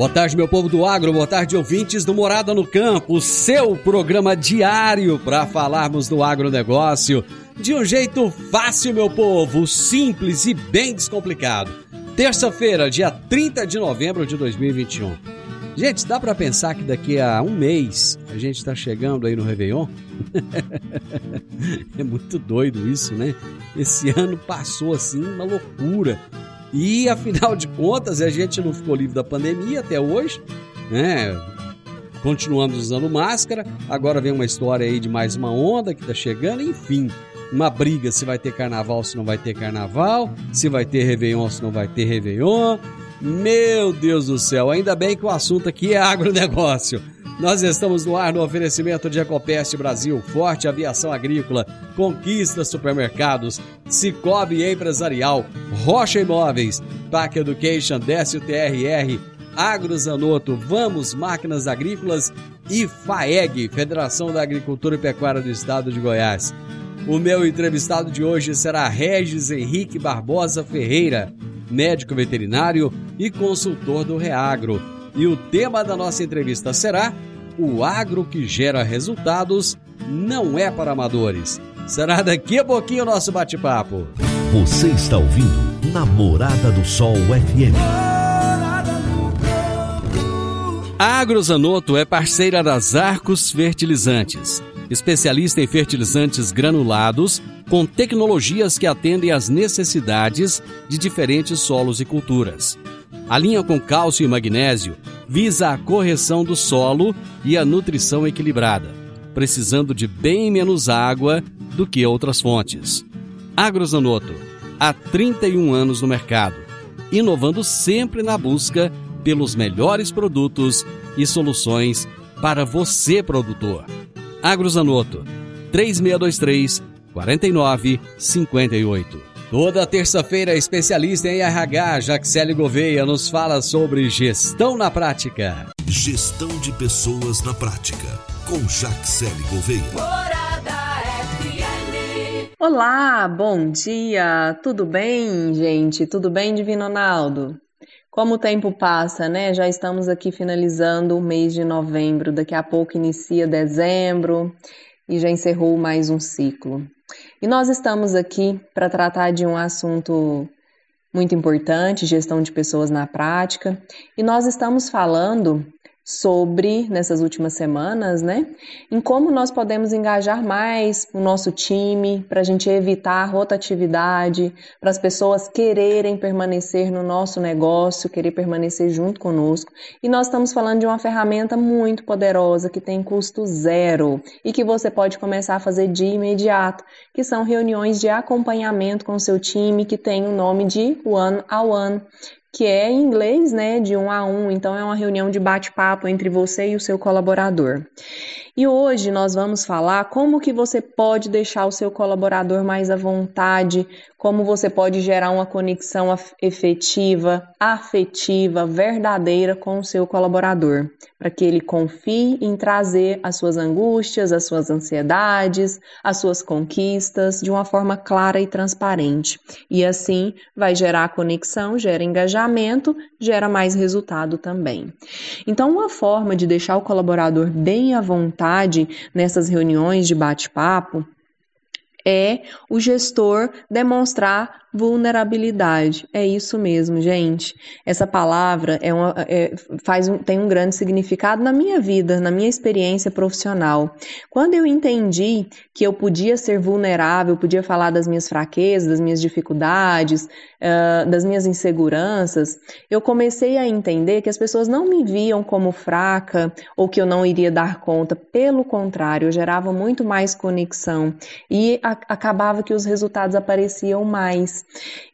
Boa tarde, meu povo do agro, boa tarde, ouvintes do Morada no Campo, seu programa diário para falarmos do agronegócio de um jeito fácil, meu povo, simples e bem descomplicado. Terça-feira, dia 30 de novembro de 2021. Gente, dá para pensar que daqui a um mês a gente está chegando aí no Réveillon? é muito doido isso, né? Esse ano passou assim, uma loucura. E afinal de contas, a gente não ficou livre da pandemia até hoje, né? Continuamos usando máscara. Agora vem uma história aí de mais uma onda que tá chegando, enfim. Uma briga se vai ter carnaval, se não vai ter carnaval, se vai ter Réveillon, se não vai ter Réveillon. Meu Deus do céu, ainda bem que o assunto aqui é agronegócio. Nós estamos no ar no oferecimento de Ecopest Brasil, Forte Aviação Agrícola, Conquista Supermercados, Cicobi Empresarial, Rocha Imóveis, Pac Education, Décio TRR, Agrozanoto, Vamos Máquinas Agrícolas e FAEG, Federação da Agricultura e Pecuária do Estado de Goiás. O meu entrevistado de hoje será Regis Henrique Barbosa Ferreira, médico veterinário e consultor do Reagro. E o tema da nossa entrevista será O agro que gera resultados não é para amadores. Será daqui a pouquinho o nosso bate-papo. Você está ouvindo Namorada do Sol FM. A Agrozanoto é parceira das Arcos Fertilizantes, especialista em fertilizantes granulados com tecnologias que atendem às necessidades de diferentes solos e culturas. A linha com cálcio e magnésio visa a correção do solo e a nutrição equilibrada, precisando de bem menos água do que outras fontes. Agrozanoto, há 31 anos no mercado, inovando sempre na busca pelos melhores produtos e soluções para você, produtor. Agrozanoto, 3623 4958. Toda terça-feira, especialista em RH, Jaxele Gouveia, nos fala sobre gestão na prática. Gestão de pessoas na prática, com Jaxele Gouveia. Morada FM. Olá, bom dia! Tudo bem, gente? Tudo bem, Divino Ronaldo? Como o tempo passa, né? Já estamos aqui finalizando o mês de novembro, daqui a pouco inicia dezembro e já encerrou mais um ciclo. E nós estamos aqui para tratar de um assunto muito importante, gestão de pessoas na prática, e nós estamos falando sobre, nessas últimas semanas, né, em como nós podemos engajar mais o nosso time para a gente evitar rotatividade, para as pessoas quererem permanecer no nosso negócio, querer permanecer junto conosco. E nós estamos falando de uma ferramenta muito poderosa que tem custo zero e que você pode começar a fazer de imediato, que são reuniões de acompanhamento com o seu time que tem o nome de one a one que é em inglês, né, de um a um, então é uma reunião de bate-papo entre você e o seu colaborador. E hoje nós vamos falar como que você pode deixar o seu colaborador mais à vontade como você pode gerar uma conexão efetiva, afetiva, verdadeira com o seu colaborador, para que ele confie em trazer as suas angústias, as suas ansiedades, as suas conquistas de uma forma clara e transparente. E assim vai gerar conexão, gera engajamento, gera mais resultado também. Então, uma forma de deixar o colaborador bem à vontade nessas reuniões de bate-papo é o gestor demonstrar vulnerabilidade. É isso mesmo, gente. Essa palavra é uma, é, faz um, tem um grande significado na minha vida, na minha experiência profissional. Quando eu entendi que eu podia ser vulnerável, podia falar das minhas fraquezas, das minhas dificuldades, uh, das minhas inseguranças, eu comecei a entender que as pessoas não me viam como fraca ou que eu não iria dar conta. Pelo contrário, eu gerava muito mais conexão e a, acabava que os resultados apareciam mais.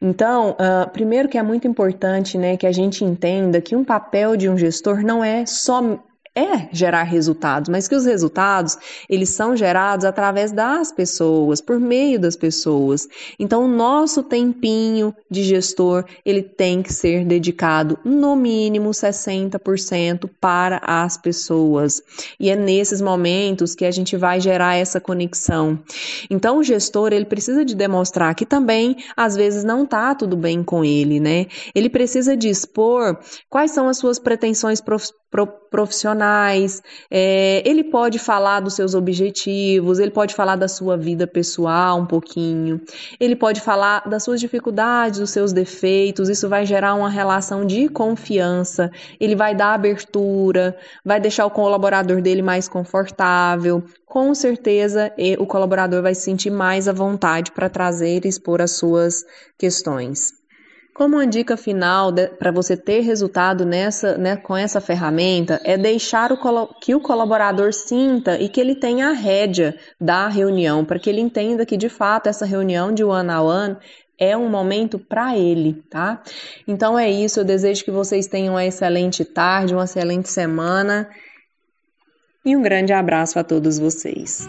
Então, uh, primeiro que é muito importante, né, que a gente entenda que um papel de um gestor não é só é gerar resultados, mas que os resultados eles são gerados através das pessoas, por meio das pessoas. Então, o nosso tempinho de gestor ele tem que ser dedicado no mínimo 60% para as pessoas. E é nesses momentos que a gente vai gerar essa conexão. Então, o gestor ele precisa de demonstrar que também às vezes não está tudo bem com ele, né? Ele precisa de expor quais são as suas pretensões profissionais, é, ele pode falar dos seus objetivos, ele pode falar da sua vida pessoal um pouquinho, ele pode falar das suas dificuldades, dos seus defeitos, isso vai gerar uma relação de confiança, ele vai dar abertura, vai deixar o colaborador dele mais confortável, com certeza o colaborador vai se sentir mais à vontade para trazer e expor as suas questões. Como uma dica final para você ter resultado nessa, né, com essa ferramenta é deixar o, que o colaborador sinta e que ele tenha a rédea da reunião, para que ele entenda que de fato essa reunião de one on one é um momento para ele, tá? Então é isso, eu desejo que vocês tenham uma excelente tarde, uma excelente semana e um grande abraço a todos vocês.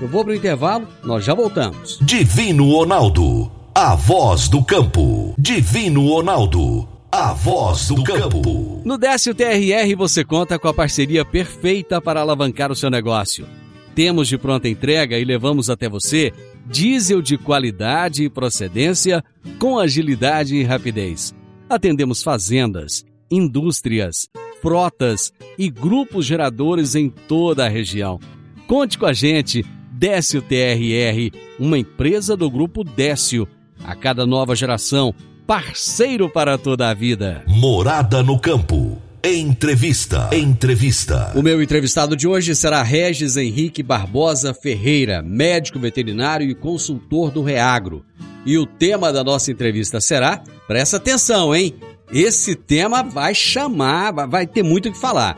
Eu vou para o intervalo, nós já voltamos. Divino Ronaldo, a voz do campo. Divino Ronaldo, a voz do campo. No Décio TRR você conta com a parceria perfeita para alavancar o seu negócio. Temos de pronta entrega e levamos até você diesel de qualidade e procedência com agilidade e rapidez. Atendemos fazendas, indústrias, frotas e grupos geradores em toda a região. Conte com a gente Décio TRR, uma empresa do grupo Décio. A cada nova geração, parceiro para toda a vida. Morada no campo. Entrevista. Entrevista. O meu entrevistado de hoje será Regis Henrique Barbosa Ferreira, médico veterinário e consultor do Reagro. E o tema da nossa entrevista será, presta atenção, hein? Esse tema vai chamar, vai ter muito o que falar.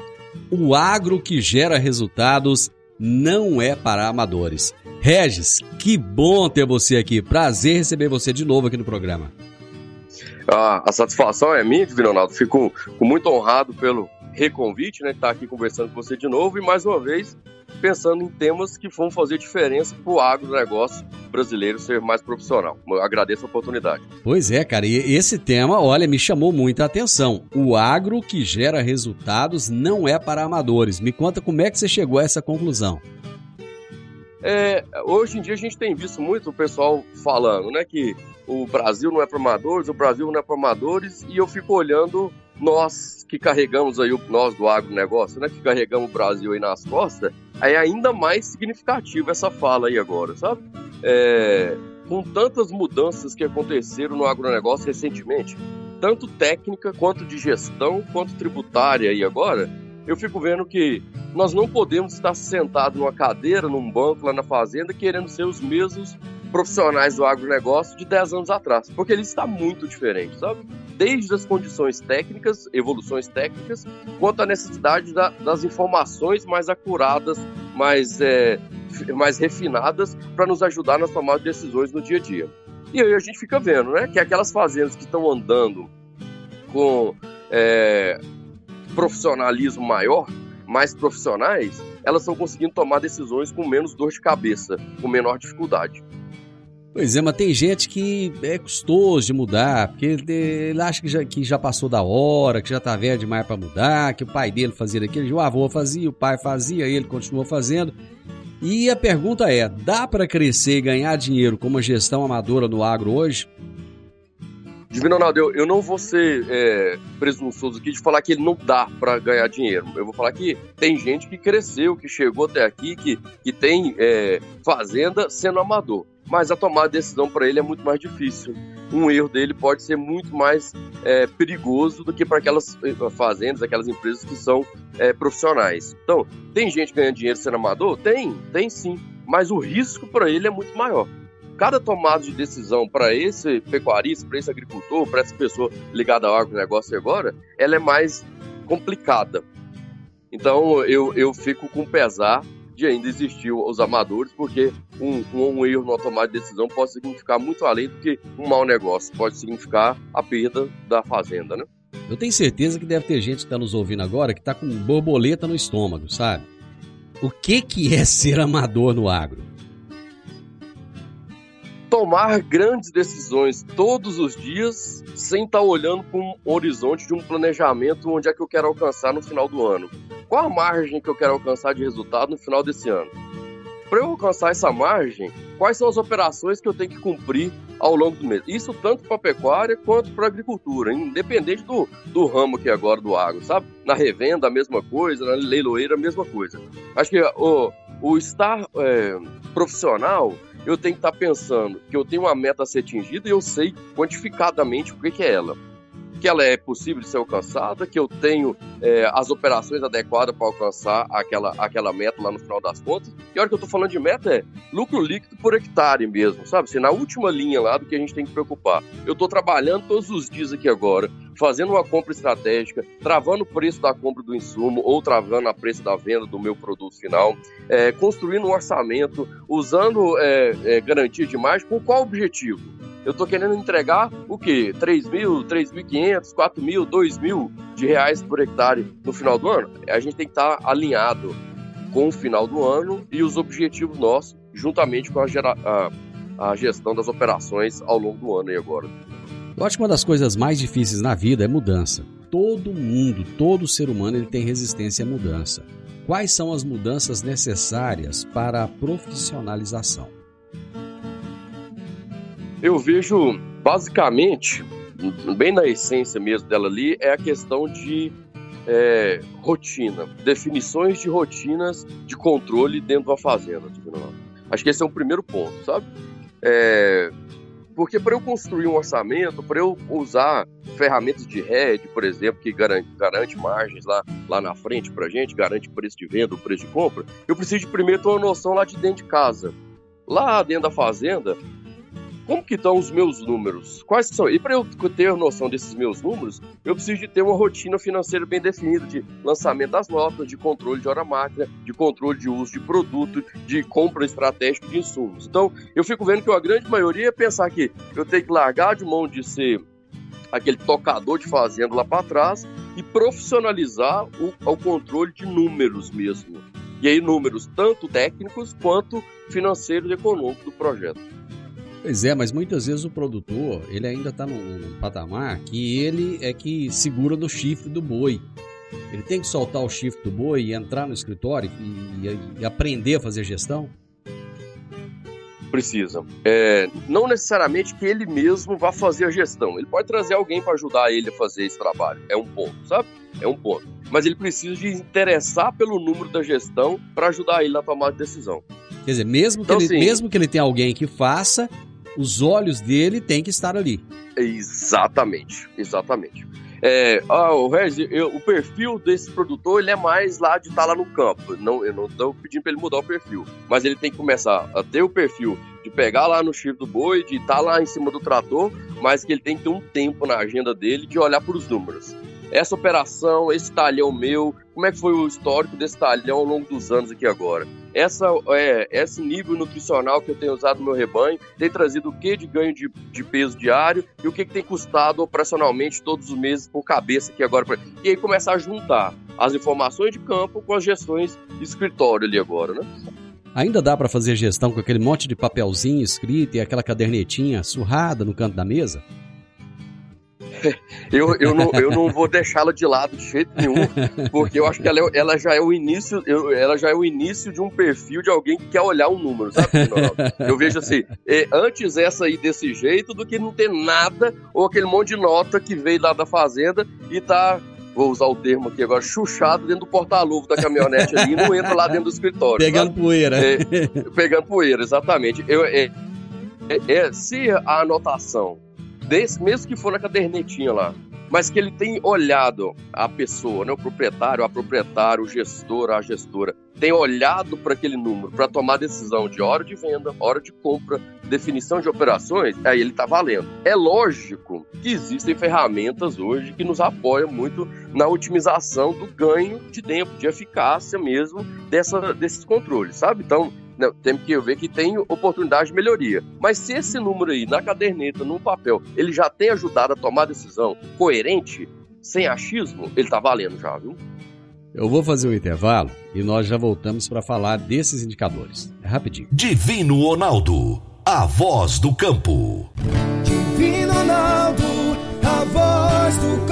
O agro que gera resultados não é para amadores. Regis, que bom ter você aqui. Prazer receber você de novo aqui no programa. Ah, a satisfação é minha, Divino Ronaldo. Fico, fico muito honrado pelo reconvite, né? Estar aqui conversando com você de novo e mais uma vez pensando em temas que vão fazer diferença para o agronegócio brasileiro ser mais profissional. Eu agradeço a oportunidade. Pois é, cara, e esse tema, olha, me chamou muita atenção. O agro que gera resultados não é para amadores. Me conta como é que você chegou a essa conclusão. É, hoje em dia a gente tem visto muito o pessoal falando, né, que o Brasil não é para amadores, o Brasil não é para amadores, e eu fico olhando nós que carregamos aí, nós do agronegócio, né, que carregamos o Brasil aí nas costas, é ainda mais significativo essa fala aí agora, sabe? É, com tantas mudanças que aconteceram no agronegócio recentemente, tanto técnica quanto de gestão, quanto tributária aí agora, eu fico vendo que nós não podemos estar sentados numa cadeira, num banco lá na fazenda, querendo ser os mesmos profissionais do agronegócio de 10 anos atrás, porque ele está muito diferente, sabe? Desde as condições técnicas, evoluções técnicas, quanto à necessidade da, das informações mais acuradas, mais, é, mais refinadas, para nos ajudar nas tomadas de decisões no dia a dia. E aí a gente fica vendo, né, que aquelas fazendas que estão andando com é, profissionalismo maior, mais profissionais, elas estão conseguindo tomar decisões com menos dor de cabeça, com menor dificuldade. Pois é, mas tem gente que é custoso de mudar, porque ele acha que já, que já passou da hora, que já tá velho demais para mudar, que o pai dele fazia aquilo, o avô fazia, o pai fazia, ele continuou fazendo. E a pergunta é: dá para crescer e ganhar dinheiro com uma gestão amadora no agro hoje? Divino Ronaldo, eu, eu não vou ser é, presunçoso aqui de falar que ele não dá para ganhar dinheiro. Eu vou falar que tem gente que cresceu, que chegou até aqui, que, que tem é, fazenda sendo amador. Mas a tomada de decisão para ele é muito mais difícil. Um erro dele pode ser muito mais é, perigoso do que para aquelas é, fazendas, aquelas empresas que são é, profissionais. Então, tem gente ganhando dinheiro sendo amador? Tem, tem sim. Mas o risco para ele é muito maior cada tomada de decisão para esse pecuarista, para esse agricultor, para essa pessoa ligada ao agronegócio agora, ela é mais complicada. Então eu, eu fico com pesar de ainda existir os amadores, porque um, um, um, erro no tomada de decisão pode significar muito além do que um mau negócio, pode significar a perda da fazenda, né? Eu tenho certeza que deve ter gente que está nos ouvindo agora que está com borboleta no estômago, sabe? O que, que é ser amador no agro? tomar grandes decisões todos os dias sem estar tá olhando para um horizonte de um planejamento onde é que eu quero alcançar no final do ano. Qual a margem que eu quero alcançar de resultado no final desse ano? Para eu alcançar essa margem, quais são as operações que eu tenho que cumprir ao longo do mês? Isso tanto para a pecuária quanto para a agricultura, independente do, do ramo aqui agora do agro, sabe? Na revenda, a mesma coisa, na leiloeira, a mesma coisa. Acho que o, o estar é, profissional eu tenho que estar pensando que eu tenho uma meta a ser atingida e eu sei quantificadamente o que, que é ela. Que ela é possível de ser alcançada, que eu tenho é, as operações adequadas para alcançar aquela, aquela meta lá no final das contas. E a hora que eu estou falando de meta é lucro líquido por hectare mesmo, sabe? Assim, na última linha lá do que a gente tem que preocupar. Eu estou trabalhando todos os dias aqui agora, fazendo uma compra estratégica, travando o preço da compra do insumo ou travando a preço da venda do meu produto final, é, construindo um orçamento, usando é, é, garantia de margem, com qual objetivo? Eu estou querendo entregar o quê? 3 mil, 3.500, 4 mil, 2 mil de reais por hectare no final do ano? A gente tem que estar tá alinhado com o final do ano e os objetivos nossos, juntamente com a, gera, a, a gestão das operações ao longo do ano e agora. Eu acho que uma das coisas mais difíceis na vida é mudança. Todo mundo, todo ser humano, ele tem resistência à mudança. Quais são as mudanças necessárias para a profissionalização? Eu vejo, basicamente, bem na essência mesmo dela ali, é a questão de é, rotina, definições de rotinas de controle dentro da fazenda. Acho que esse é o primeiro ponto, sabe? É, porque para eu construir um orçamento, para eu usar ferramentas de hedge, por exemplo, que garante, garante margens lá, lá na frente para gente, garante preço de venda, preço de compra, eu preciso de primeiro ter uma noção lá de dentro de casa. Lá dentro da fazenda, como que estão os meus números? Quais são? E para eu ter noção desses meus números, eu preciso de ter uma rotina financeira bem definida de lançamento das notas, de controle de hora máquina, de controle de uso de produto, de compra estratégica de insumos. Então, eu fico vendo que a grande maioria é pensar que eu tenho que largar de mão de ser aquele tocador de fazenda lá para trás e profissionalizar o, o controle de números mesmo. E aí números tanto técnicos quanto financeiros e econômicos do projeto. Pois é, mas muitas vezes o produtor, ele ainda está num, num, patamar que ele é que segura no chifre do boi. Ele tem que soltar o chifre do boi e entrar no escritório e, e, e aprender a fazer gestão? Precisa. É, não necessariamente que ele mesmo vá fazer a gestão. Ele pode trazer alguém para ajudar ele a fazer esse trabalho. É um ponto, sabe? É um ponto. Mas ele precisa de interessar pelo número da gestão para ajudar ele na tomada de decisão. Quer dizer, mesmo que, então, ele, assim, mesmo que ele tenha alguém que faça, os olhos dele têm que estar ali. Exatamente, exatamente. É, ah, o Regis, eu, o perfil desse produtor ele é mais lá de estar tá lá no campo. Não, eu não estou pedindo para ele mudar o perfil, mas ele tem que começar a ter o perfil de pegar lá no chifre do boi, de estar tá lá em cima do trator, mas que ele tem que ter um tempo na agenda dele de olhar para os números. Essa operação, esse talhão meu, como é que foi o histórico desse talhão ao longo dos anos aqui agora? Essa, é, esse nível nutricional que eu tenho usado no meu rebanho tem trazido o que de ganho de, de peso diário e o que, que tem custado operacionalmente todos os meses por cabeça aqui agora. E aí começar a juntar as informações de campo com as gestões de escritório ali agora, né? Ainda dá para fazer gestão com aquele monte de papelzinho escrito e aquela cadernetinha surrada no canto da mesa? eu, eu, não, eu não vou deixá-la de lado de jeito nenhum, porque eu acho que ela, é, ela já é o início, eu, ela já é o início de um perfil de alguém que quer olhar um número, sabe? Eu vejo assim, é, antes essa aí desse jeito do que não ter nada, ou aquele monte de nota que veio lá da fazenda e tá vou usar o termo aqui agora, chuchado dentro do porta-luva da caminhonete ali e não entra lá dentro do escritório. Pegando sabe? poeira. É, pegando poeira, exatamente. Eu, é, é, é, se a anotação, desse, mesmo que for na cadernetinha lá, mas que ele tem olhado a pessoa, né, o proprietário, a proprietária, o gestor, a gestora, tem olhado para aquele número para tomar decisão de hora de venda, hora de compra, definição de operações, aí ele está valendo. É lógico que existem ferramentas hoje que nos apoiam muito na otimização do ganho de tempo, de eficácia mesmo dessa, desses controles, sabe? Então, não, temos que ver que tem oportunidade de melhoria. Mas se esse número aí, na caderneta, no papel, ele já tem ajudado a tomar decisão coerente, sem achismo, ele tá valendo já, viu? Eu vou fazer um intervalo e nós já voltamos para falar desses indicadores. É rapidinho. Divino Ronaldo, a voz do campo. Divino Ronaldo, a voz do campo.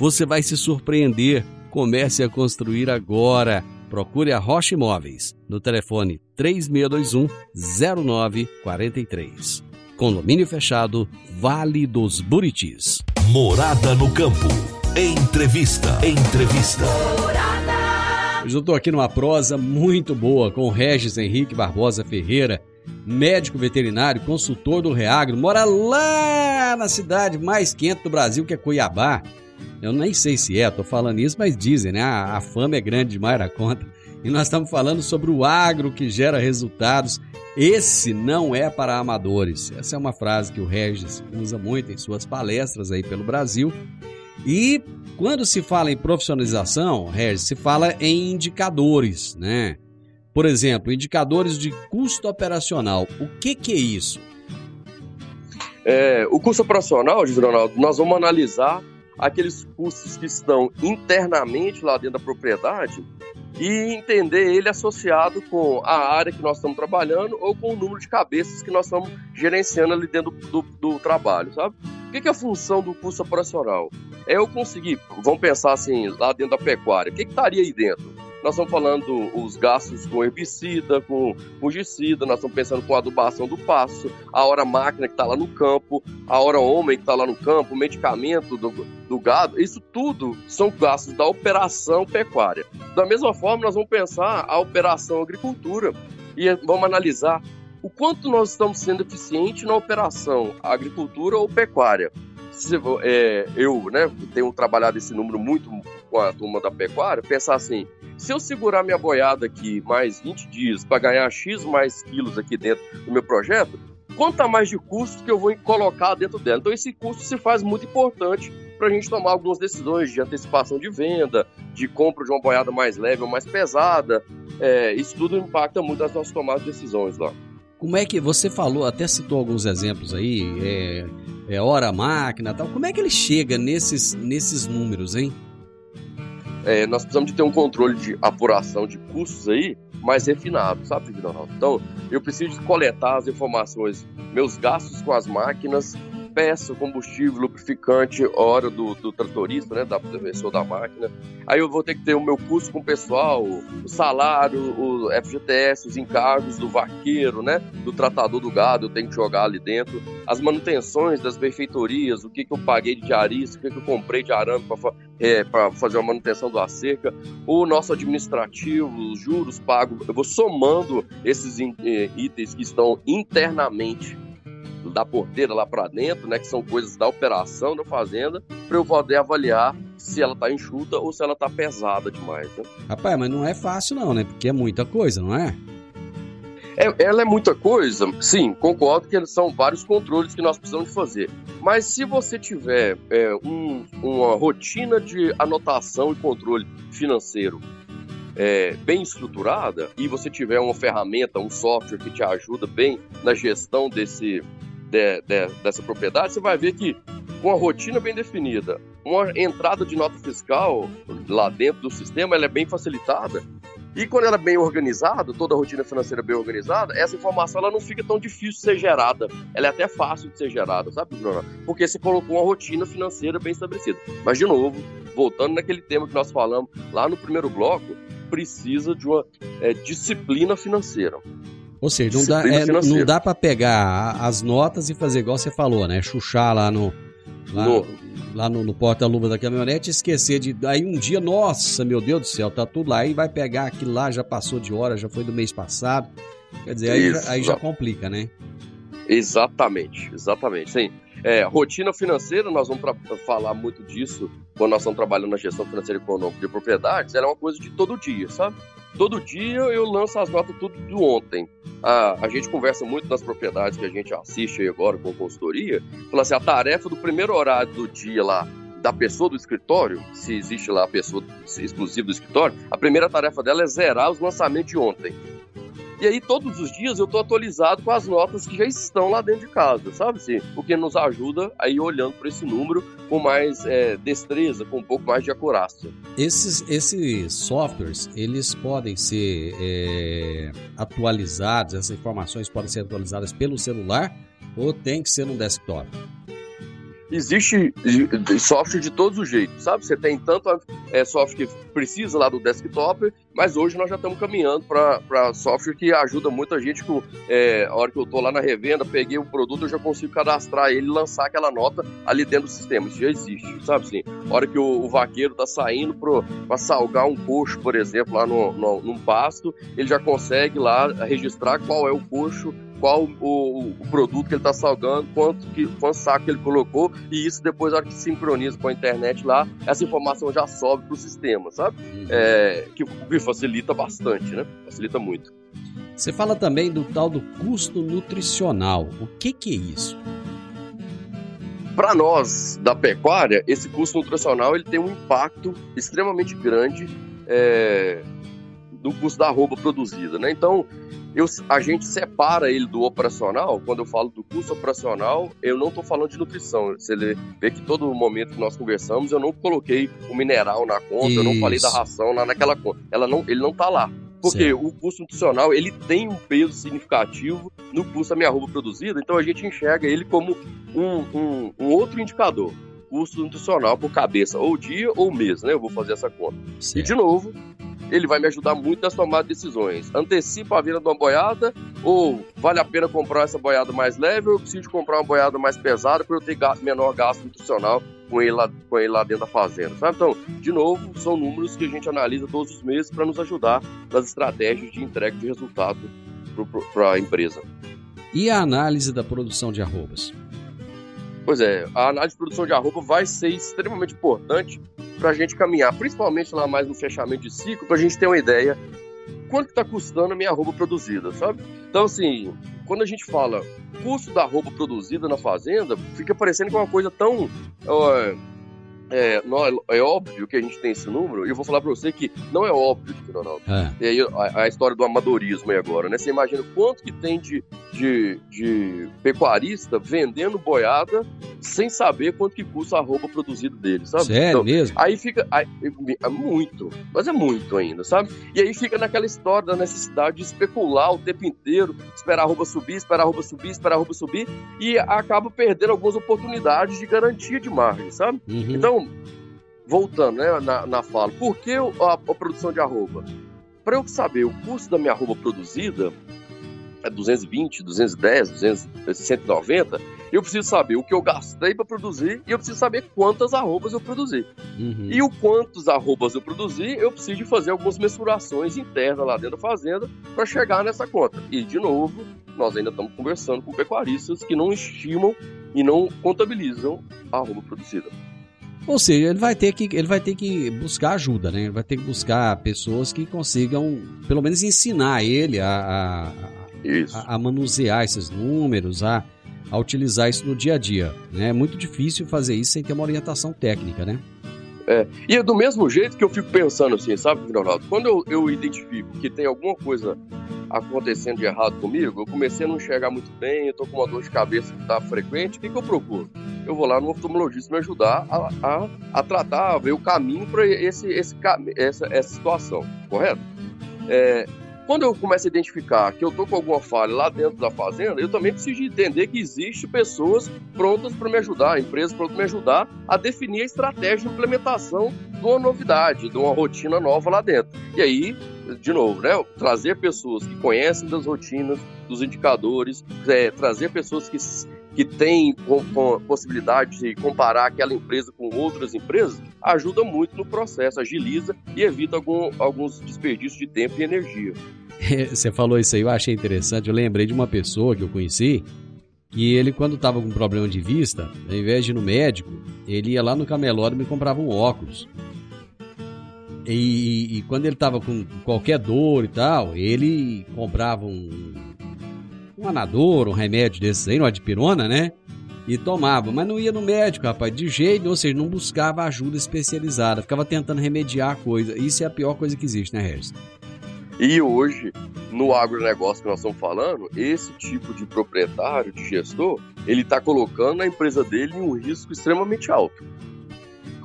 você vai se surpreender. Comece a construir agora. Procure a Rocha Imóveis no telefone 3621-0943. Condomínio fechado, Vale dos Buritis. Morada no campo. Entrevista. Entrevista. Hoje eu estou aqui numa prosa muito boa com o Regis Henrique Barbosa Ferreira, médico veterinário, consultor do Reagro, mora lá na cidade mais quente do Brasil, que é Cuiabá. Eu nem sei se é, tô falando isso, mas dizem, né? A, a fama é grande demais da conta. E nós estamos falando sobre o agro que gera resultados. Esse não é para amadores. Essa é uma frase que o Regis usa muito em suas palestras aí pelo Brasil. E quando se fala em profissionalização, Regis, se fala em indicadores, né? Por exemplo, indicadores de custo operacional. O que, que é isso? É, o custo operacional, Ronaldo, nós vamos analisar aqueles custos que estão internamente lá dentro da propriedade e entender ele associado com a área que nós estamos trabalhando ou com o número de cabeças que nós estamos gerenciando ali dentro do, do, do trabalho, sabe? O que, que, é a função do custo operacional? É eu conseguir, vamos pensar assim, lá dentro da pecuária, o que, que estaria aí dentro? Nós estamos falando os gastos com herbicida, com fungicida, nós estamos pensando com adubação do pasto, a hora máquina que está lá no campo, a hora homem que está lá no campo, o medicamento do, do gado, isso tudo são gastos da operação pecuária. Da mesma forma, nós vamos pensar a operação agricultura e vamos analisar o quanto nós estamos sendo eficientes na operação agricultura ou pecuária se, é, eu né, tenho trabalhado esse número muito com a turma da pecuária, pensar assim, se eu segurar minha boiada aqui mais 20 dias para ganhar X mais quilos aqui dentro do meu projeto, quanto mais de custo que eu vou colocar dentro dela? Então esse custo se faz muito importante para a gente tomar algumas decisões de antecipação de venda, de compra de uma boiada mais leve ou mais pesada. É, isso tudo impacta muito as nossas tomadas de decisões lá. Como é que você falou, até citou alguns exemplos aí, é, é hora máquina tal. Como é que ele chega nesses, nesses números, hein? É, nós precisamos de ter um controle de apuração de custos aí mais refinado, sabe, Ronaldo? Então, eu preciso coletar as informações, meus gastos com as máquinas, peça, combustível, lubrificante, hora do, do tratorista, né, da pessoa da máquina. Aí eu vou ter que ter o meu custo com o pessoal, o salário, o FGTS, os encargos do vaqueiro, né, do tratador do gado, eu tenho que jogar ali dentro. As manutenções das benfeitorias, o que, que eu paguei de diarista, o que, que eu comprei de arame para é, fazer a manutenção do acerca, o nosso administrativo, os juros pagos. Eu vou somando esses eh, itens que estão internamente da porteira lá para dentro, né, que são coisas da operação da fazenda, para eu poder avaliar se ela tá enxuta ou se ela tá pesada demais, né? Rapaz, mas não é fácil não, né? Porque é muita coisa, não é? é ela é muita coisa, sim, concordo que são vários controles que nós precisamos fazer. Mas se você tiver é, um, uma rotina de anotação e controle financeiro é, bem estruturada e você tiver uma ferramenta, um software que te ajuda bem na gestão desse, de, de, dessa propriedade, você vai ver que com a rotina bem definida, uma entrada de nota fiscal lá dentro do sistema, ela é bem facilitada. E quando ela é bem organizada, toda a rotina financeira bem organizada, essa informação ela não fica tão difícil de ser gerada. Ela é até fácil de ser gerada, sabe, Bruno? Porque você colocou uma rotina financeira bem estabelecida. Mas, de novo, voltando naquele tema que nós falamos lá no primeiro bloco, precisa de uma é, disciplina financeira. Ou seja, não dá, é, não dá para pegar as notas e fazer igual você falou, né? Chuchar lá no. Lá no, lá no, no porta-luva da caminhonete e esquecer de. Aí um dia, nossa, meu Deus do céu, tá tudo lá. Aí vai pegar aquilo lá, já passou de hora, já foi do mês passado. Quer dizer, aí, Isso, aí já complica, né? Exatamente, exatamente. Sim. É, rotina financeira, nós vamos falar muito disso quando nós estamos trabalhando na gestão financeira econômica de propriedades, ela é uma coisa de todo dia, sabe? Todo dia eu lanço as notas tudo do ontem. A, a gente conversa muito nas propriedades que a gente assiste aí agora com consultoria. Fala assim, a tarefa do primeiro horário do dia lá da pessoa do escritório, se existe lá a pessoa exclusiva do escritório, a primeira tarefa dela é zerar os lançamentos de ontem. E aí, todos os dias, eu estou atualizado com as notas que já estão lá dentro de casa, sabe? Assim, o que nos ajuda a ir olhando para esse número com mais é, destreza, com um pouco mais de acurácia. Esses, esses softwares, eles podem ser é, atualizados, essas informações podem ser atualizadas pelo celular ou tem que ser no desktop? existe software de todos os jeitos, sabe? Você tem tanto é, software que precisa lá do desktop, mas hoje nós já estamos caminhando para software que ajuda muita gente com é, a hora que eu estou lá na revenda, peguei o produto, eu já consigo cadastrar ele e lançar aquela nota ali dentro do sistema. Isso já existe, sabe assim? A hora que o, o vaqueiro está saindo para salgar um coxo, por exemplo, lá no, no, num pasto, ele já consegue lá registrar qual é o coxo qual o, o produto que ele está salgando, quanto, que, quanto saco que ele colocou, e isso depois, na hora que sincroniza com a internet lá, essa informação já sobe para o sistema, sabe? Uhum. É, que facilita bastante, né? Facilita muito. Você fala também do tal do custo nutricional. O que, que é isso? Para nós da pecuária, esse custo nutricional ele tem um impacto extremamente grande é, do custo da roupa produzida, né? Então, eu, a gente separa ele do operacional. Quando eu falo do custo operacional, eu não estou falando de nutrição. Você vê que todo momento que nós conversamos, eu não coloquei o mineral na conta, Isso. eu não falei da ração lá naquela conta. Ela não, ele não está lá. Porque certo. o custo nutricional ele tem um peso significativo no custo da minha roupa produzida, então a gente enxerga ele como um, um, um outro indicador custo nutricional por cabeça, ou dia ou mês, né? Eu vou fazer essa conta. Certo. E de novo, ele vai me ajudar muito nas tomadas de decisões. Antecipa a venda de uma boiada ou vale a pena comprar essa boiada mais leve ou eu preciso comprar uma boiada mais pesada para eu ter menor gasto nutricional com ele, lá, com ele lá dentro da fazenda, sabe? Então, de novo, são números que a gente analisa todos os meses para nos ajudar nas estratégias de entrega de resultado para a empresa. E a análise da produção de arrobas? Pois é, a análise de produção de arroba vai ser extremamente importante para a gente caminhar, principalmente lá mais no fechamento de ciclo, para a gente ter uma ideia quanto está custando a minha roupa produzida, sabe? Então, assim, quando a gente fala custo da roupa produzida na fazenda, fica parecendo que é uma coisa tão. é, não, é, é, óbvio que a gente tem esse número, e eu vou falar para você que não é óbvio, Ronaldo. É. E aí a, a, história do amadorismo aí agora, né? Você imagina quanto que tem de, de de, pecuarista vendendo boiada sem saber quanto que custa a roupa produzida dele, sabe? Sério Então, mesmo? Aí fica. aí- é muito, mas é muito ainda, sabe? E aí fica naquela história da necessidade de especular o tempo inteiro, esperar a roupa subir, esperar a roupa subir, esperar a roupa subir, e acaba perdendo algumas oportunidades de garantia de margem, sabe? Uhum. Então, voltando né, na, na fala, por que a, a produção de arroba? Para eu saber o custo da minha arroba produzida, 220, 210, 200, 190, eu preciso saber o que eu gastei para produzir e eu preciso saber quantas arrobas eu produzi. Uhum. E o quantos arrobas eu produzi, eu preciso de fazer algumas mensurações internas lá dentro da fazenda para chegar nessa conta. E, de novo, nós ainda estamos conversando com pecuaristas que não estimam e não contabilizam a arroba produzida. Ou seja, ele vai ter que ele vai ter que buscar ajuda, né? Ele vai ter que buscar pessoas que consigam, pelo menos, ensinar ele a, a. a- a manusear esses números, a, a utilizar isso no dia a dia. né? É muito difícil fazer isso sem ter uma orientação técnica, né? E é do mesmo jeito que eu fico pensando assim, sabe, Ronaldo? Quando eu, eu identifico que tem alguma coisa acontecendo de errado comigo, eu comecei a não enxergar muito bem, eu tô com uma dor de cabeça que tá frequente, o que, que eu procuro? Eu vou lá no oftalmologista me ajudar a, a, a tratar, a ver o caminho para esse, esse, essa, essa situação, correto? É, quando eu começo a identificar que eu tô com alguma falha lá dentro da fazenda, eu também preciso de entender que existe pessoas prontas para me ajudar, empresas prontas para me ajudar a definir a estratégia de implementação de uma novidade, de uma rotina nova lá dentro. E aí, de novo, né, trazer pessoas que conhecem das rotinas, dos indicadores, é, trazer pessoas que, que têm com, com possibilidade de comparar aquela empresa com outras empresas, ajuda muito no processo, agiliza e evita algum, alguns desperdícios de tempo e energia. Você falou isso aí, eu achei interessante. Eu lembrei de uma pessoa que eu conheci que ele, quando estava com problema de vista, ao invés de ir no médico, ele ia lá no camelódromo e comprava um óculos. E, e quando ele estava com qualquer dor e tal, ele comprava um, um anador, um remédio desses aí, uma dipirona, né? E tomava, mas não ia no médico, rapaz, de jeito, ou seja, não buscava ajuda especializada, ficava tentando remediar a coisa. Isso é a pior coisa que existe, né, Regis? E hoje, no agronegócio que nós estamos falando, esse tipo de proprietário, de gestor, ele está colocando a empresa dele em um risco extremamente alto.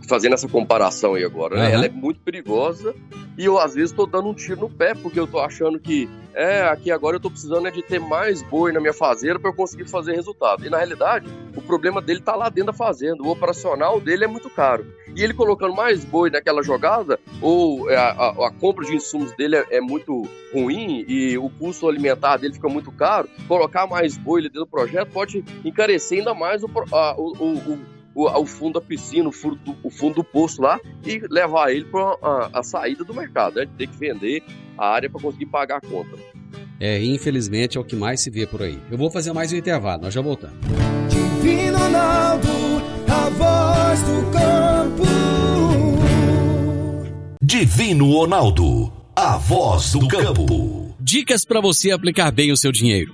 Fazendo essa comparação aí agora, né? Aham. ela é muito perigosa e eu às vezes estou dando um tiro no pé porque eu estou achando que é aqui agora eu estou precisando é de ter mais boi na minha fazenda para eu conseguir fazer resultado. E na realidade, o problema dele está lá dentro da fazenda. O operacional dele é muito caro. E ele colocando mais boi naquela jogada, ou é, a, a- a compra de insumos dele é, é muito ruim e o custo alimentar dele fica muito caro, colocar mais boi dentro do projeto pode encarecer ainda mais o, a- o, o, o- fundo da piscina, o fundo do, o fundo do poço lá e levar ele para a, a saída do mercado, né? Ter que vender a área para conseguir pagar a conta. É, infelizmente é o que mais se vê por aí. Eu vou fazer mais um intervalo, nós já voltamos. Divino Ronaldo, a voz do campo. Divino Ronaldo, a voz do campo. Dicas para você aplicar bem o seu dinheiro.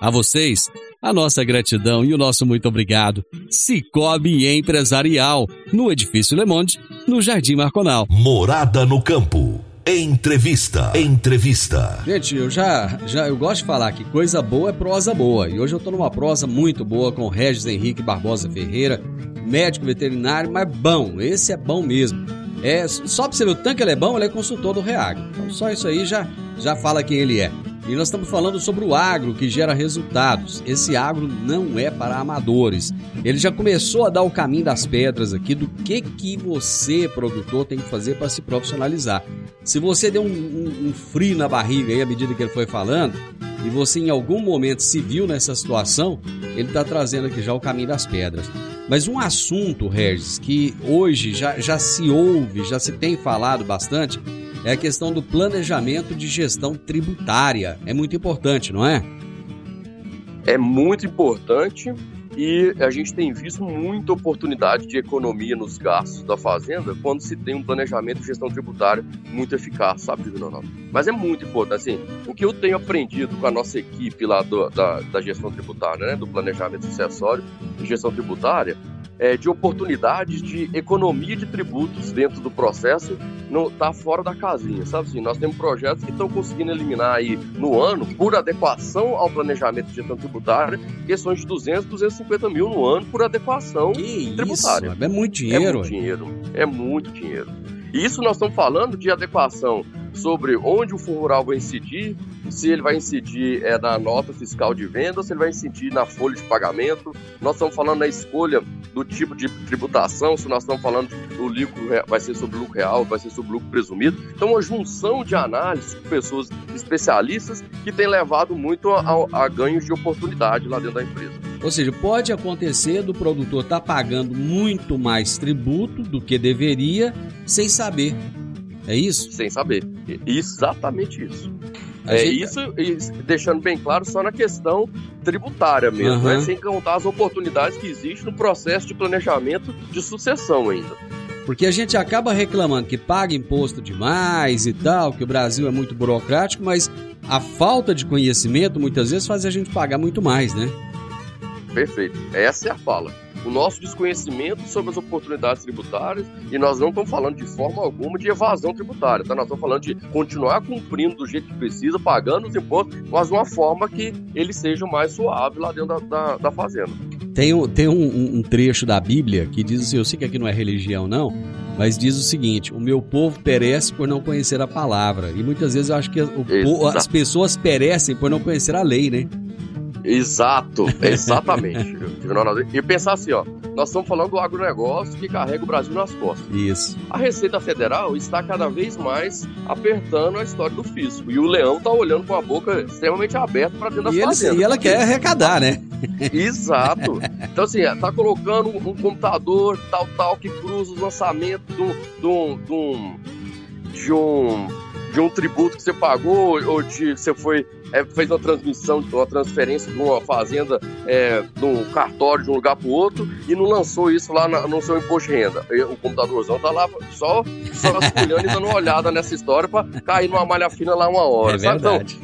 A vocês, a nossa gratidão e o nosso muito obrigado. Cicobi Empresarial, no Edifício Le Monde, no Jardim Marconal. Morada no campo. Entrevista. Entrevista. Gente, eu já, já eu gosto de falar que coisa boa é prosa boa. E hoje eu tô numa prosa muito boa com o Regis Henrique Barbosa Ferreira, médico veterinário, mas bom, esse é bom mesmo. É, só pra você ver o tanto que ele é ele é consultor do Reagro. Então só isso aí já, já fala quem ele é. E nós estamos falando sobre o agro que gera resultados. Esse agro não é para amadores. Ele já começou a dar o caminho das pedras aqui do que que você, produtor, tem que fazer para se profissionalizar. Se você deu um, um- um frio na barriga aí à medida que ele foi falando, e você em algum momento se viu nessa situação, ele está trazendo aqui já o caminho das pedras. Mas um assunto, Regis, que hoje já, já se ouve, já se tem falado bastante, é a questão do planejamento de gestão tributária. É muito importante, não é? É muito importante E a gente tem visto muita oportunidade de economia nos gastos da fazenda quando se tem um planejamento de gestão tributária muito eficaz, sabe, Divino Ronaldo? Mas é muito importante. Assim, o que eu tenho aprendido com a nossa equipe lá do, da, da gestão tributária, né, do planejamento sucessório e gestão tributária, é, de oportunidades de economia de tributos dentro do processo não tá fora da casinha, sabe assim? Nós temos projetos que estão conseguindo eliminar aí no ano, por adequação ao planejamento de gestão tributária, questões de 200, 250 mil no ano por adequação Que tributária. isso? É muito É dinheiro. muito dinheiro. É muito dinheiro. E isso nós estamos falando de adequação sobre onde o fundo rural vai incidir, se ele vai incidir é, na nota fiscal de venda, se ele vai incidir na folha de pagamento. Nós estamos falando na escolha do tipo de tributação, se nós estamos falando do lucro, vai ser sobre lucro real, vai ser sobre lucro presumido. Então, uma junção de análises com pessoas especialistas que tem levado muito a, a ganhos de oportunidade lá dentro da empresa. Ou seja, pode acontecer do produtor estar pagando muito mais tributo do que deveria sem saber. É isso? Sem saber. Exatamente isso. A É gente- isso, isso, deixando bem claro, só na questão tributária mesmo, Aham. né? sem contar as oportunidades que existem no processo de planejamento de sucessão ainda. Porque a gente acaba reclamando que paga imposto demais e tal, que o Brasil é muito burocrático, mas a falta de conhecimento muitas vezes faz a gente pagar muito mais, né? Perfeito. Essa é a fala. O nosso desconhecimento sobre as oportunidades tributárias, e nós não estamos falando de forma alguma de evasão tributária, tá? Nós estamos falando de continuar cumprindo do jeito que precisa, pagando os impostos, mas de uma forma que eles sejam mais suaves lá dentro da, da, da fazenda. Tem, um- tem um, um- trecho da Bíblia que diz assim, eu sei que aqui não é religião não, mas diz o seguinte, o meu povo perece por não conhecer a palavra. E muitas vezes eu acho que o as pessoas perecem por não conhecer a lei, né? Exato, exatamente. e pensar assim, ó, nós estamos falando do agronegócio que carrega o Brasil nas costas. Isso. A Receita Federal está cada vez mais apertando a história do fisco. E o leão está olhando com a boca extremamente aberta para dentro das E, fazendas. e ela quer arrecadar, né? Exato. Então, assim, tá colocando um computador, tal, tal, que cruza os lançamentos de um, de um, de um, de um, de um tributo que você pagou, ou de você foi, é, fez uma transmissão, uma transferência de uma fazenda, é, de um cartório de um lugar para o outro, e não lançou isso lá na- no seu imposto de renda. E O computadorzão tá lá só, só vasculhando e dando uma olhada nessa história para cair numa malha fina lá uma hora. É sabe? Então, verdade.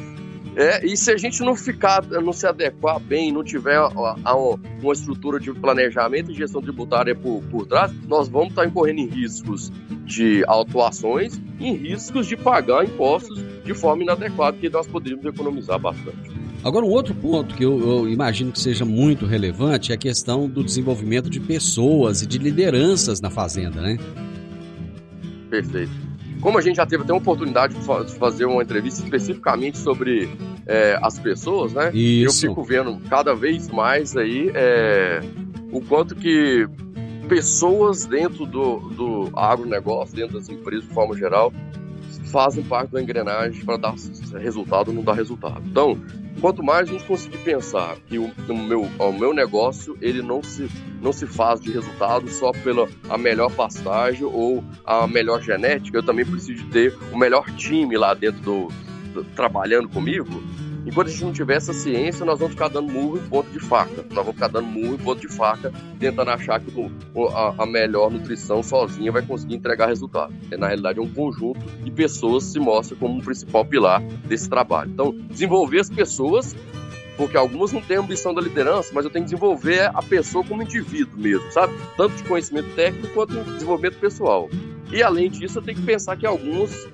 É, e se a gente não ficar, não se adequar bem, não tiver a- a- uma estrutura de planejamento e gestão tributária por, por trás, nós vamos estar incorrendo em riscos de autuações e em riscos de pagar impostos de forma inadequada, que nós poderíamos economizar bastante. Agora, um outro ponto que eu, eu imagino que seja muito relevante é a questão do desenvolvimento de pessoas e de lideranças na fazenda, né? Perfeito. Como a gente já teve até uma oportunidade de fazer uma entrevista especificamente sobre é, as pessoas, né? Isso. Eu fico vendo cada vez mais aí é, o quanto que pessoas dentro do, do agronegócio, dentro das empresas de forma geral, fazem parte da engrenagem para dar resultado ou não dar resultado. Então, quanto mais a gente conseguir pensar que o, o meu, o meu negócio ele não se, não se faz de resultado só pela a melhor pastagem ou a melhor genética, eu também preciso ter o melhor time lá dentro do, do- trabalhando comigo. Enquanto a gente não tiver essa ciência, nós vamos ficar dando murro em ponto de faca. Nós vamos ficar dando murro em ponto de faca, tentando achar que o- o- a, melhor nutrição sozinha vai conseguir entregar resultado. É, na realidade, é um conjunto de pessoas que se mostra como um principal pilar desse trabalho. Então, desenvolver as pessoas, porque algumas não têm ambição da liderança, mas eu tenho que desenvolver a pessoa como indivíduo mesmo, sabe? Tanto de conhecimento técnico quanto de desenvolvimento pessoal. E além disso, eu tenho que pensar que alguns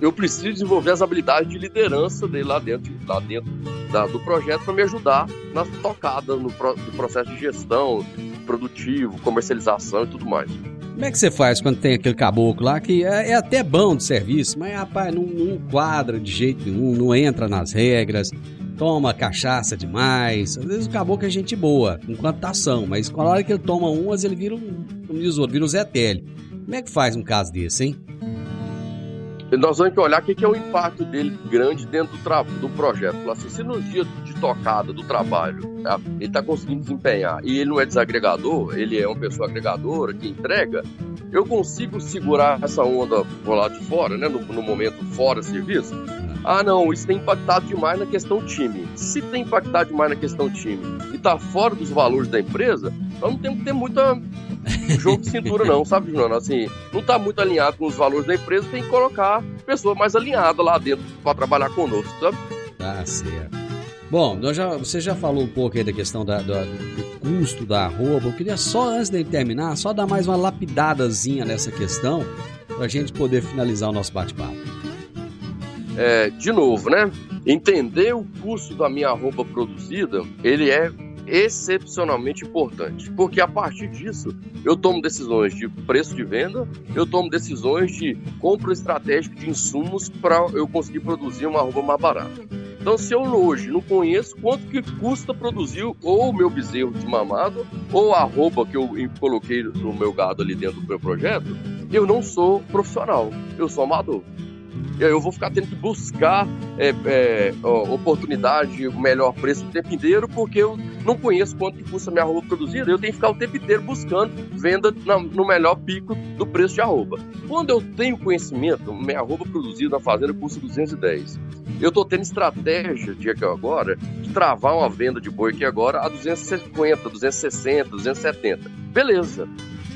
eu preciso desenvolver as habilidades de liderança dele lá dentro, lá dentro da- do projeto para me ajudar na tocada no, pro- processo de gestão produtivo, comercialização e tudo mais. Como é que você faz quando tem aquele caboclo lá que é, é até bom de serviço, mas rapaz, não, não quadra de jeito nenhum, não entra nas regras, toma cachaça demais. Às vezes o caboclo é gente boa, enquanto tá ação, mas com a hora que ele toma umas, ele vira um, como vira um Zé Tele. Como é que faz um caso desse, hein? Nós vamos que olhar o que é o impacto dele grande dentro do, do projeto. Assim, se nos dias de tocada do trabalho tá? ele está conseguindo desempenhar e ele não é desagregador, ele é uma pessoa agregadora que entrega, eu consigo segurar essa onda por lá de fora, né, no, no momento fora serviço. Ah, não, isso tem impactado demais na questão time. Se tem impactado demais na questão time e está fora dos valores da empresa, nós não temos que ter muita jogo de cintura, não, sabe, Juliano? Assim, não está muito alinhado com os valores da empresa, tem que colocar pessoa mais alinhada lá dentro para trabalhar conosco, sabe? Tá certo. Bom, já, você já falou um pouco aí da questão da, do, do custo da arroba. Eu queria só, antes de terminar, só dar mais uma lapidadazinha nessa questão para a gente poder finalizar o nosso bate-papo. É, de novo, né? Entender o custo da minha arroba produzida, ele é excepcionalmente importante, porque a partir disso eu tomo decisões de preço de venda, eu tomo decisões de compra estratégica de insumos para eu conseguir produzir uma roupa mais barata. Então, se eu hoje não conheço quanto que custa produzir ou o meu bezerro de mamado ou a roupa que eu coloquei no meu gado ali dentro do meu projeto, eu não sou profissional, eu sou amador eu vou ficar tendo que buscar é, é, oportunidade, o melhor preço o tempo inteiro, porque eu não conheço quanto custa minha roupa produzida, eu tenho que ficar o tempo inteiro buscando venda na, no melhor pico do preço de arroba. Quando eu tenho conhecimento, minha roupa produzida na fazenda custa 210. Eu estou tendo estratégia aqui agora de travar uma venda de boi aqui agora a 250, 260, 270. Beleza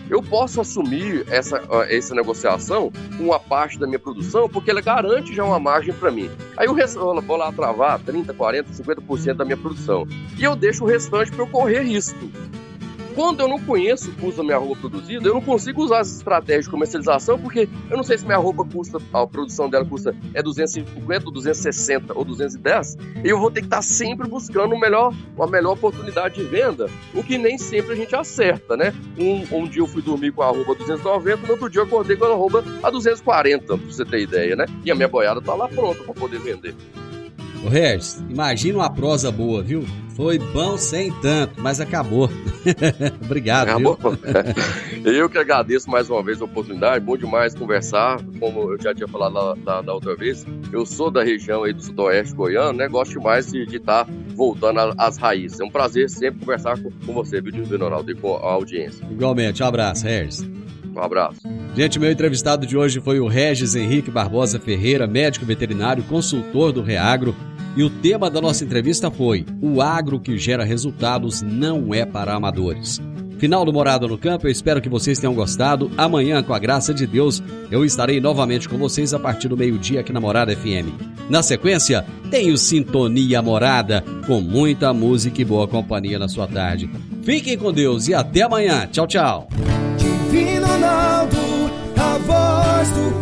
eu posso assumir essa, essa negociação com uma parte da minha produção, porque ela garante já uma margem para mim. Aí restante, vou lá travar 30, 40, 50% da minha produção. E eu deixo o restante para eu correr risco. Quando eu não conheço o custo da minha roupa produzida, eu não consigo usar as estratégias de comercialização, porque eu não sei se minha roupa custa, a produção dela custa é 250, 260 ou 210, e eu vou ter que estar sempre buscando o melhor, uma melhor oportunidade de venda, o que nem sempre a gente acerta, né? Um, um dia eu fui dormir com a roupa 290, no outro dia eu acordei com a roupa a 240, pra você ter ideia, né? E a minha boiada tá lá pronta para poder vender. Ô Regis, imagina uma prosa boa, viu? Foi bom sem tanto, mas acabou. Obrigado. Acabou. Viu? eu que agradeço mais uma vez a oportunidade. Bom demais conversar. Como eu já tinha falado lá, da, da, outra vez, eu sou da região aí do sudoeste goiano, né? Gosto demais de estar tá voltando às raízes. É um prazer sempre conversar com, com você, viu, Ronaldo, e com a audiência. Igualmente. Um abraço, Regis. Um abraço. Gente, meu entrevistado de hoje foi o Regis Henrique Barbosa Ferreira, médico veterinário, consultor do Reagro e o tema da nossa entrevista foi: O agro que gera resultados não é para amadores. Final do Morada no Campo, eu espero que vocês tenham gostado. Amanhã, com a graça de Deus, eu estarei novamente com vocês a partir do meio-dia aqui na Morada FM. Na sequência, tenho Sintonia Morada, com muita música e boa companhia na sua tarde. Fiquem com Deus e até amanhã. Tchau, tchau. Divino Ronaldo, a voz do